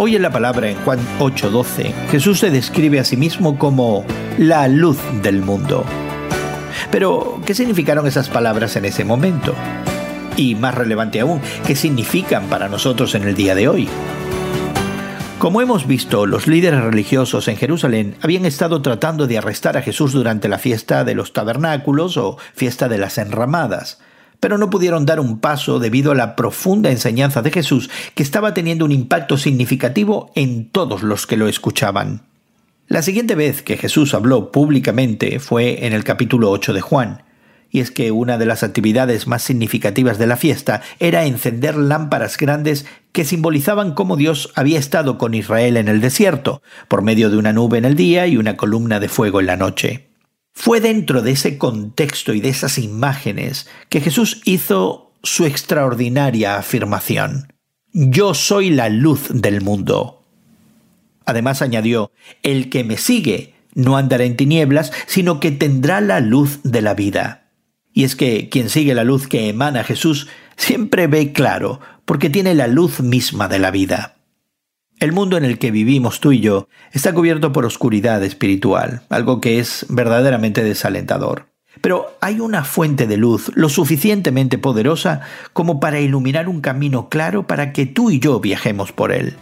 Hoy en la palabra en Juan 8:12, Jesús se describe a sí mismo como la luz del mundo. Pero, ¿qué significaron esas palabras en ese momento? Y más relevante aún, ¿qué significan para nosotros en el día de hoy? Como hemos visto, los líderes religiosos en Jerusalén habían estado tratando de arrestar a Jesús durante la fiesta de los tabernáculos o fiesta de las enramadas, pero no pudieron dar un paso debido a la profunda enseñanza de Jesús que estaba teniendo un impacto significativo en todos los que lo escuchaban. La siguiente vez que Jesús habló públicamente fue en el capítulo 8 de Juan, y es que una de las actividades más significativas de la fiesta era encender lámparas grandes que simbolizaban cómo Dios había estado con Israel en el desierto, por medio de una nube en el día y una columna de fuego en la noche. Fue dentro de ese contexto y de esas imágenes que Jesús hizo su extraordinaria afirmación. Yo soy la luz del mundo. Además añadió, el que me sigue no andará en tinieblas, sino que tendrá la luz de la vida. Y es que quien sigue la luz que emana Jesús siempre ve claro, porque tiene la luz misma de la vida. El mundo en el que vivimos tú y yo está cubierto por oscuridad espiritual, algo que es verdaderamente desalentador. Pero hay una fuente de luz lo suficientemente poderosa como para iluminar un camino claro para que tú y yo viajemos por él.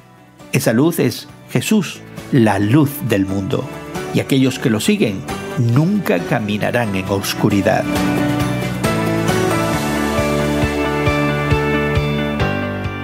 Esa luz es Jesús, la luz del mundo. Y aquellos que lo siguen nunca caminarán en oscuridad.